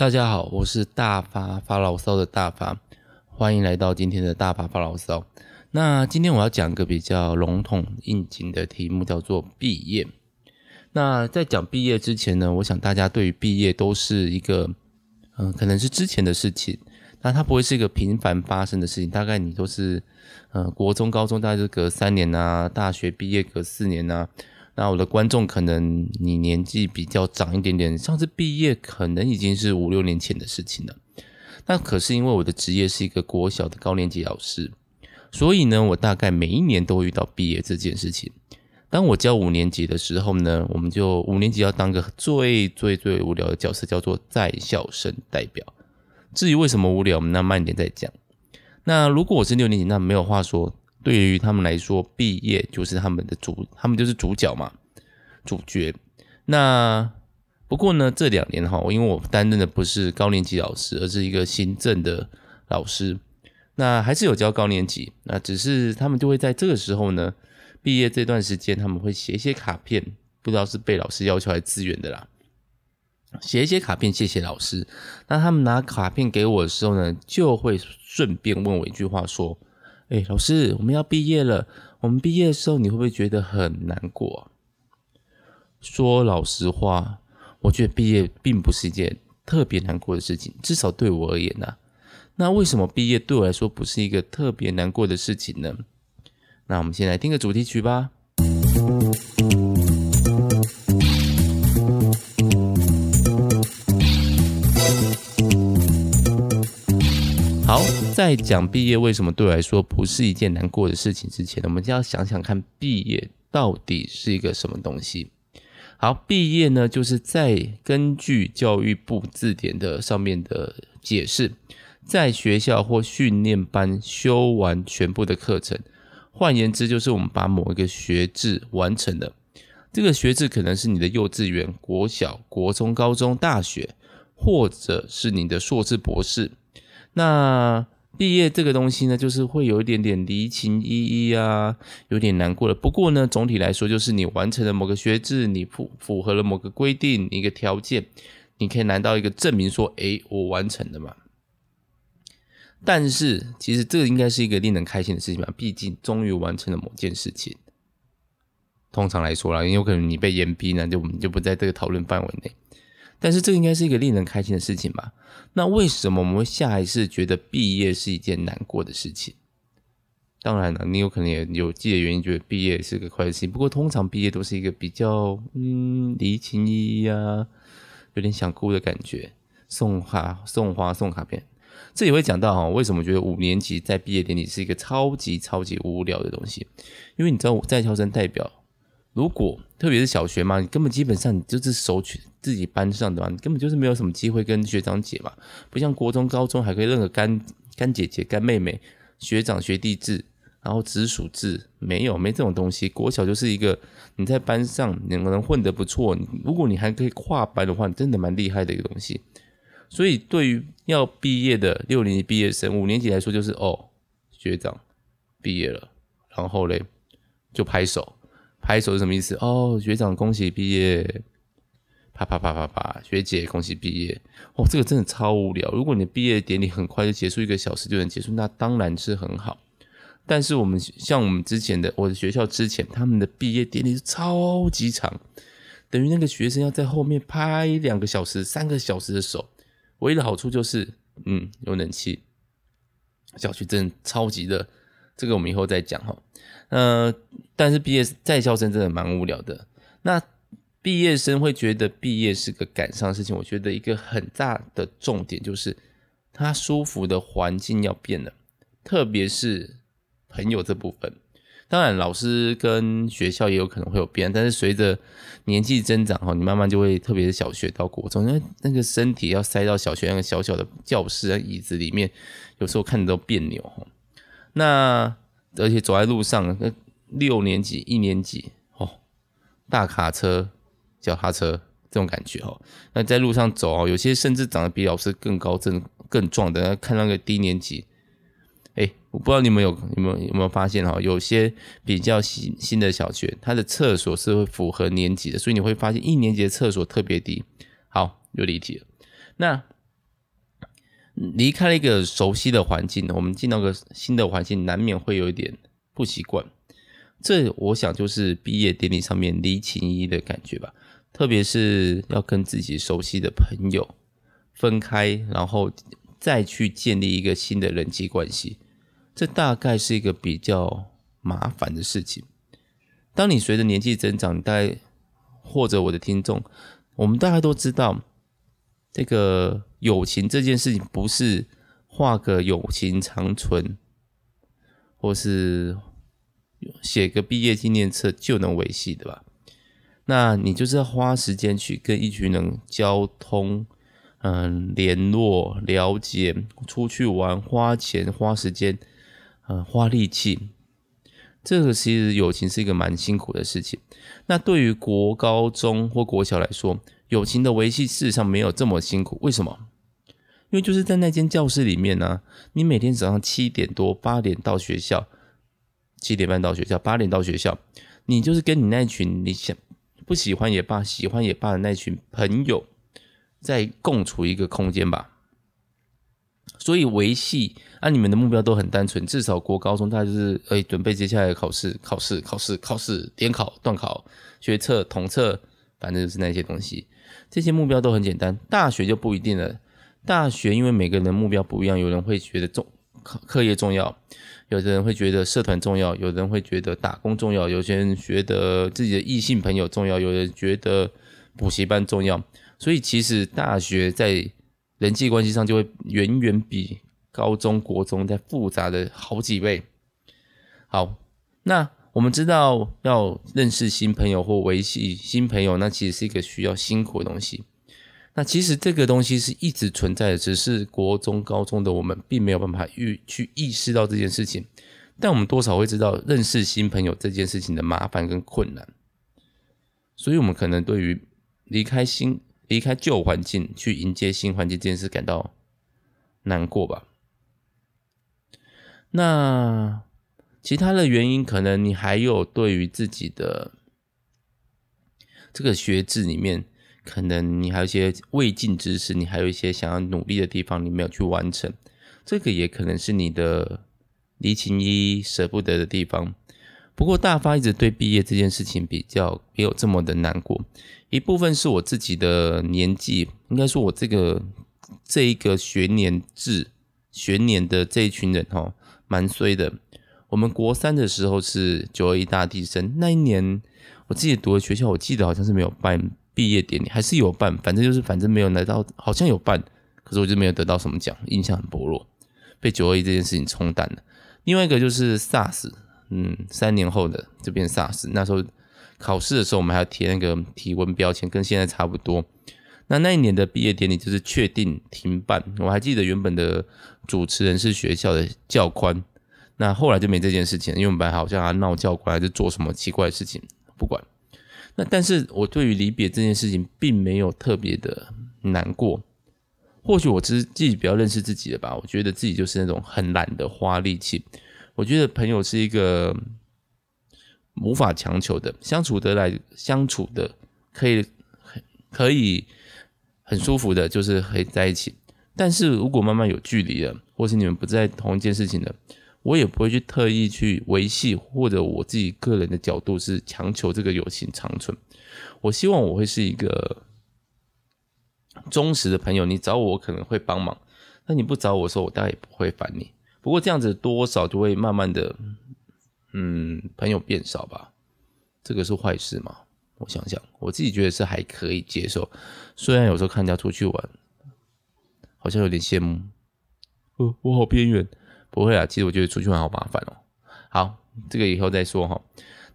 大家好，我是大发发牢骚的大发，欢迎来到今天的大发发牢骚。那今天我要讲一个比较笼统应景的题目，叫做毕业。那在讲毕业之前呢，我想大家对于毕业都是一个，嗯、可能是之前的事情，那它不会是一个频繁发生的事情。大概你都是，呃，国中、高中大概就隔三年啊，大学毕业隔四年啊。那我的观众可能你年纪比较长一点点，上次毕业可能已经是五六年前的事情了。那可是因为我的职业是一个国小的高年级老师，所以呢，我大概每一年都会遇到毕业这件事情。当我教五年级的时候呢，我们就五年级要当个最最最无聊的角色，叫做在校生代表。至于为什么无聊，我们那慢一点再讲。那如果我是六年级，那没有话说。对于他们来说，毕业就是他们的主，他们就是主角嘛，主角。那不过呢，这两年哈，因为我担任的不是高年级老师，而是一个行政的老师，那还是有教高年级，那只是他们就会在这个时候呢，毕业这段时间，他们会写一些卡片，不知道是被老师要求来支援的啦，写一些卡片谢谢老师。那他们拿卡片给我的时候呢，就会顺便问我一句话说。哎，老师，我们要毕业了。我们毕业的时候，你会不会觉得很难过？说老实话，我觉得毕业并不是一件特别难过的事情，至少对我而言呐。那为什么毕业对我来说不是一个特别难过的事情呢？那我们先来听个主题曲吧。在讲毕业为什么对我来说不是一件难过的事情之前，我们就要想想看，毕业到底是一个什么东西。好，毕业呢，就是在根据教育部字典的上面的解释，在学校或训练班修完全部的课程，换言之，就是我们把某一个学制完成了。这个学制可能是你的幼稚园、国小、国中、高中、大学，或者是你的硕士、博士。那毕业这个东西呢，就是会有一点点离情依依啊，有点难过的。不过呢，总体来说，就是你完成了某个学制，你符符合了某个规定、一个条件，你可以拿到一个证明，说：“诶，我完成了嘛。”但是，其实这个应该是一个令人开心的事情吧？毕竟终于完成了某件事情。通常来说啦，因为有可能你被严逼呢，就我们就不在这个讨论范围内。但是这应该是一个令人开心的事情吧？那为什么我们会下意识觉得毕业是一件难过的事情？当然了，你有可能也有自己的原因，觉得毕业是个快乐事情。不过通常毕业都是一个比较嗯离情依依啊，有点想哭的感觉，送花、送花、送卡片。这也会讲到哈，为什么觉得五年级在毕业典礼是一个超级超级无聊的东西？因为你知道，在校生代表。如果特别是小学嘛，你根本基本上你就是收取自己班上的嘛，你根本就是没有什么机会跟学长姐嘛，不像国中、高中还可以认个干干姐姐、干妹妹、学长学弟制，然后直属制，没有没这种东西。国小就是一个你在班上你能混得不错，如果你还可以跨班的话，真的蛮厉害的一个东西。所以对于要毕业的六年级毕业生，五年级来说就是哦，学长毕业了，然后嘞就拍手。拍手是什么意思？哦，学长恭喜毕业！啪啪啪啪啪，学姐恭喜毕业！哦，这个真的超无聊。如果你的毕业典礼很快就结束，一个小时就能结束，那当然是很好。但是我们像我们之前的我的学校之前，他们的毕业典礼是超级长，等于那个学生要在后面拍两个小时、三个小时的手。唯一的好处就是，嗯，有冷气。小区真的超级热，这个我们以后再讲哈。呃，但是毕业在校生真的蛮无聊的。那毕业生会觉得毕业是个感伤的事情，我觉得一个很大的重点就是他舒服的环境要变了，特别是朋友这部分。当然，老师跟学校也有可能会有变，但是随着年纪增长哈，你慢慢就会，特别是小学到国中，因为那个身体要塞到小学那个小小的教室啊椅子里面，有时候看着都别扭。那而且走在路上，那六年级、一年级哦，大卡车、脚踏车这种感觉哦。那在路上走哦，有些甚至长得比老师更高、更更壮的。看那个低年级，哎，我不知道你们有有没有有没有发现哈？有些比较新新的小学，它的厕所是会符合年级的，所以你会发现一年级的厕所特别低。好，有离题了。那离开了一个熟悉的环境，我们进到个新的环境，难免会有一点不习惯。这我想就是毕业典礼上面离情依依的感觉吧，特别是要跟自己熟悉的朋友分开，然后再去建立一个新的人际关系，这大概是一个比较麻烦的事情。当你随着年纪增长，大概或者我的听众，我们大概都知道，这个友情这件事情不是画个友情长存，或是。写个毕业纪念册就能维系的吧？那你就是要花时间去跟一群人交通，嗯，联络、了解，出去玩，花钱、花时间，嗯，花力气。这个其实友情是一个蛮辛苦的事情。那对于国高中或国小来说，友情的维系事实上没有这么辛苦。为什么？因为就是在那间教室里面呢、你每天早上七点多、八点到学校。七点半到学校，八点到学校，你就是跟你那群你想不喜欢也罢，喜欢也罢的那群朋友，在共处一个空间吧。所以维系啊，你们的目标都很单纯，至少国高中大家就是诶、欸，准备接下来考试，考试，考试，考试，联考、段考、学测、统测，反正就是那些东西。这些目标都很简单。大学就不一定了，大学因为每个人的目标不一样，有人会觉得重课业重要。有的人会觉得社团重要，有人会觉得打工重要，有些人觉得自己的异性朋友重要，有人觉得补习班重要。所以其实大学在人际关系上就会远远比高中国中再复杂的好几倍。好，那我们知道要认识新朋友或维系新朋友，那其实是一个需要辛苦的东西。那其实这个东西是一直存在的，只是国中、高中的我们并没有办法去去意识到这件事情，但我们多少会知道认识新朋友这件事情的麻烦跟困难，所以我们可能对于离开新、离开旧环境去迎接新环境这件事感到难过吧。那其他的原因，可能你还有对于自己的这个学制里面。可能你还有一些未尽之事，你还有一些想要努力的地方，你没有去完成，这个也可能是你的离情依依舍不得的地方。不过大发一直对毕业这件事情比较没有这么的难过，一部分是我自己的年纪，应该说我这个这一个学年制学年的这一群人哦，蛮衰的。我们国三的时候是九二一大地震，那一年我自己读的学校，我记得好像是没有办。毕业典礼还是有办，反正就是反正没有拿到，好像有办，可是我就没有得到什么奖，印象很薄弱，被九二一这件事情冲淡了。另外一个就是 SARS，嗯，三年后的这边 SARS，那时候考试的时候我们还要贴那个体温标签，跟现在差不多。那那一年的毕业典礼就是确定停办，我还记得原本的主持人是学校的教官，那后来就没这件事情，因为我们班好像还闹教官还是做什么奇怪的事情，不管。那但是我对于离别这件事情并没有特别的难过，或许我只是自己比较认识自己的吧。我觉得自己就是那种很懒得花力气。我觉得朋友是一个无法强求的，相处得来，相处的可以可以很舒服的，就是可以在一起。但是如果慢慢有距离了，或是你们不在同一件事情了。我也不会去特意去维系，或者我自己个人的角度是强求这个友情长存。我希望我会是一个忠实的朋友，你找我可能会帮忙，那你不找我的时候，我大概也不会烦你。不过这样子多少就会慢慢的，嗯，朋友变少吧。这个是坏事吗？我想想，我自己觉得是还可以接受。虽然有时候看人家出去玩，好像有点羡慕。呃，我好边缘。不会啊，其实我觉得出去玩好麻烦哦。好，这个以后再说哈。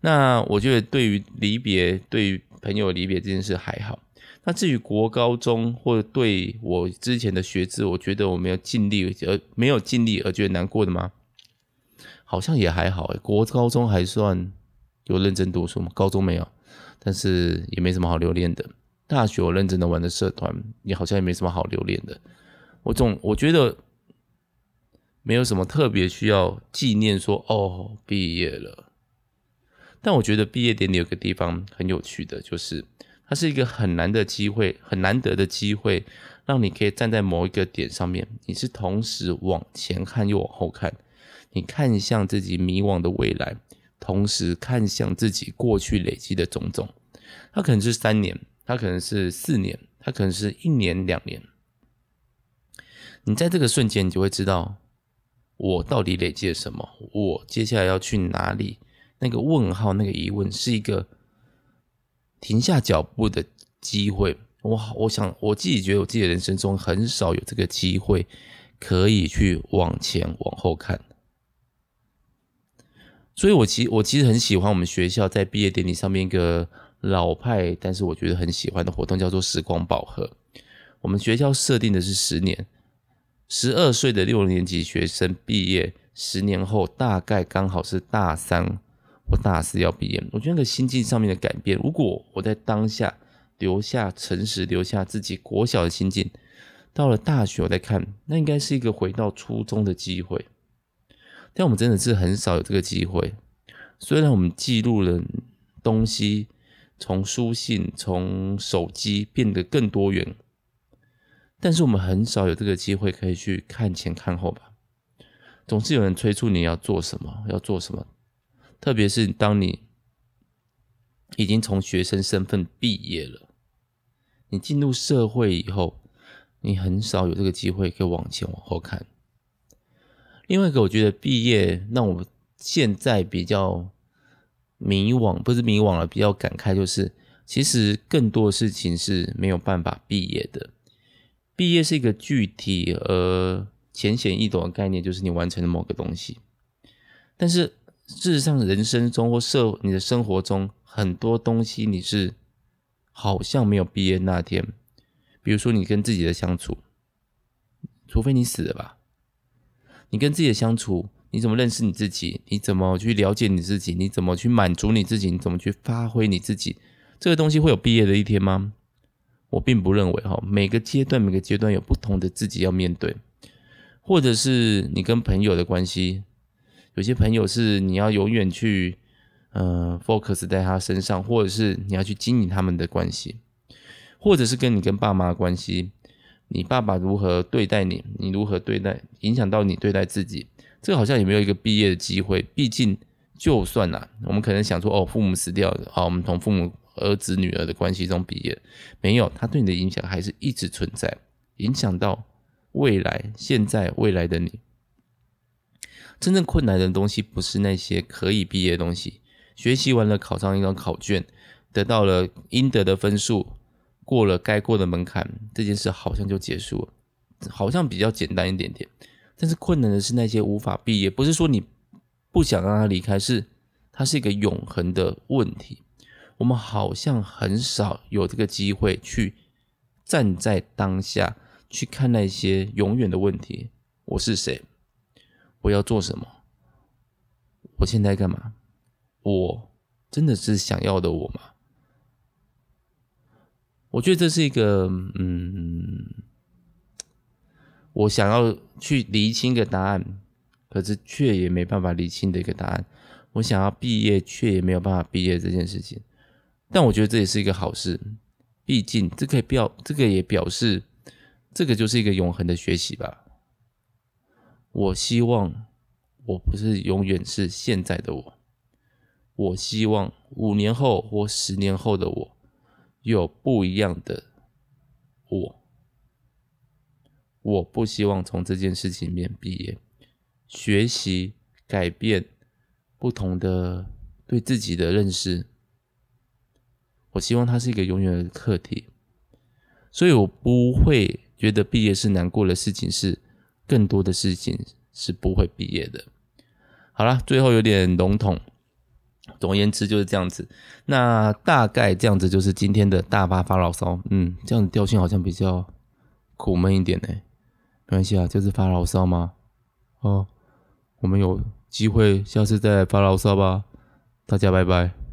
那我觉得对于离别，对于朋友离别这件事还好。那至于国高中或者对我之前的学制，我觉得我没有尽力而没有尽力而觉得难过的吗？好像也还好诶。国高中还算有认真读书吗？高中没有，但是也没什么好留恋的。大学我认真的玩的社团，也好像也没什么好留恋的。我总我觉得。没有什么特别需要纪念说，哦毕业了。但我觉得毕业典礼有个地方很有趣的，就是它是一个很难的机会，很难得的机会，让你可以站在某一个点上面，你是同时往前看又往后看，你看向自己迷惘的未来，同时看向自己过去累积的种种。它可能是三年，它可能是四年，它可能是一年两年。你在这个瞬间，你就会知道我到底累积了什么，我接下来要去哪里？那个问号，那个疑问，是一个停下脚步的机会。我我想我自己觉得我自己的人生中很少有这个机会可以去往前往后看，所以我其实我其实很喜欢我们学校在毕业典礼上面一个老派，但是我觉得很喜欢的活动叫做时光宝盒。我们学校设定的是十年，十二岁的六年级学生毕业十年后，大概刚好是大三或大四要毕业。我觉得那个心境上面的改变，如果我在当下。留下诚实，留下自己国小的心境。到了大学，我再看，那应该是一个回到初中的机会。但我们真的是很少有这个机会。虽然我们记录了东西，从书信、从手机变得更多元，但是我们很少有这个机会可以去看前看后吧。总是有人催促你要做什么，要做什么，特别是当你。已经从学生身份毕业了，你进入社会以后，你很少有这个机会可以往前往后看。另外一个，我觉得毕业让我现在比较迷惘，不是迷惘了，比较感慨，就是其实更多的事情是没有办法毕业的。毕业是一个具体而浅显易懂的概念，就是你完成了某个东西。但是事实上，人生中或社你的生活中，很多东西你是好像没有毕业那天，比如说你跟自己的相处，除非你死了吧，你跟自己的相处，你怎么认识你自己？你怎么去了解你自己？你怎么去满足你自己？你怎么去发挥你自己？这个东西会有毕业的一天吗？我并不认为哈，每个阶段每个阶段有不同的自己要面对，或者是你跟朋友的关系，有些朋友是你要永远去。呃，focus 在他身上，或者是你要去经营他们的关系，或者是跟你跟爸妈的关系，你爸爸如何对待你，你如何对待，影响到你对待自己，这个好像也没有一个毕业的机会。毕竟，就算啦、我们可能想说，哦，父母死掉了，好，我们从父母儿子女儿的关系中毕业，没有，他对你的影响还是一直存在，影响到未来、现在、未来的你。真正困难的东西，不是那些可以毕业的东西。学习完了，考上一张考卷，得到了应得的分数，过了该过的门槛，这件事好像就结束了，好像比较简单一点点。但是困难的是那些无法毕业，不是说你不想让他离开，是它是一个永恒的问题。我们好像很少有这个机会去站在当下去看那些永远的问题。我是谁？我要做什么？我现在干嘛？我真的是想要的我吗？我觉得这是一个，嗯，我想要去厘清一个答案，可是却也没办法厘清的一个答案。我想要毕业，却也没有办法毕业这件事情。但我觉得这也是一个好事，毕竟这可以表，这个也表示，这个就是一个永恒的学习吧。我希望我不是永远是现在的我。我希望五年后或十年后的我有不一样的我。我不希望从这件事情里面毕业，学习改变不同的对自己的认识。我希望它是一个永远的课题，所以我不会觉得毕业是难过的事情，是更多的事情是不会毕业的。好了，最后有点笼统。总而言之就是这样子，那大概这样子就是今天的大发发牢骚，嗯，这样子调性好像比较苦闷一点呢，没关系啊，就是发牢骚嘛，哦，我们有机会下次再来发牢骚吧，大家拜拜。